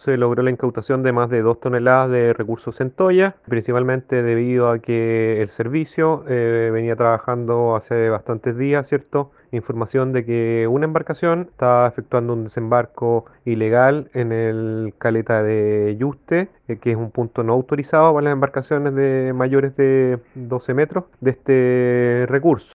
se logró la incautación de más de 2 toneladas de recursos centolla, principalmente debido a que el servicio eh, venía trabajando hace bastantes días, ¿cierto? Información de que una embarcación estaba efectuando un desembarco ilegal en el caleta de Yuste, eh, que es un punto no autorizado para las embarcaciones de mayores de 12 metros de este recurso.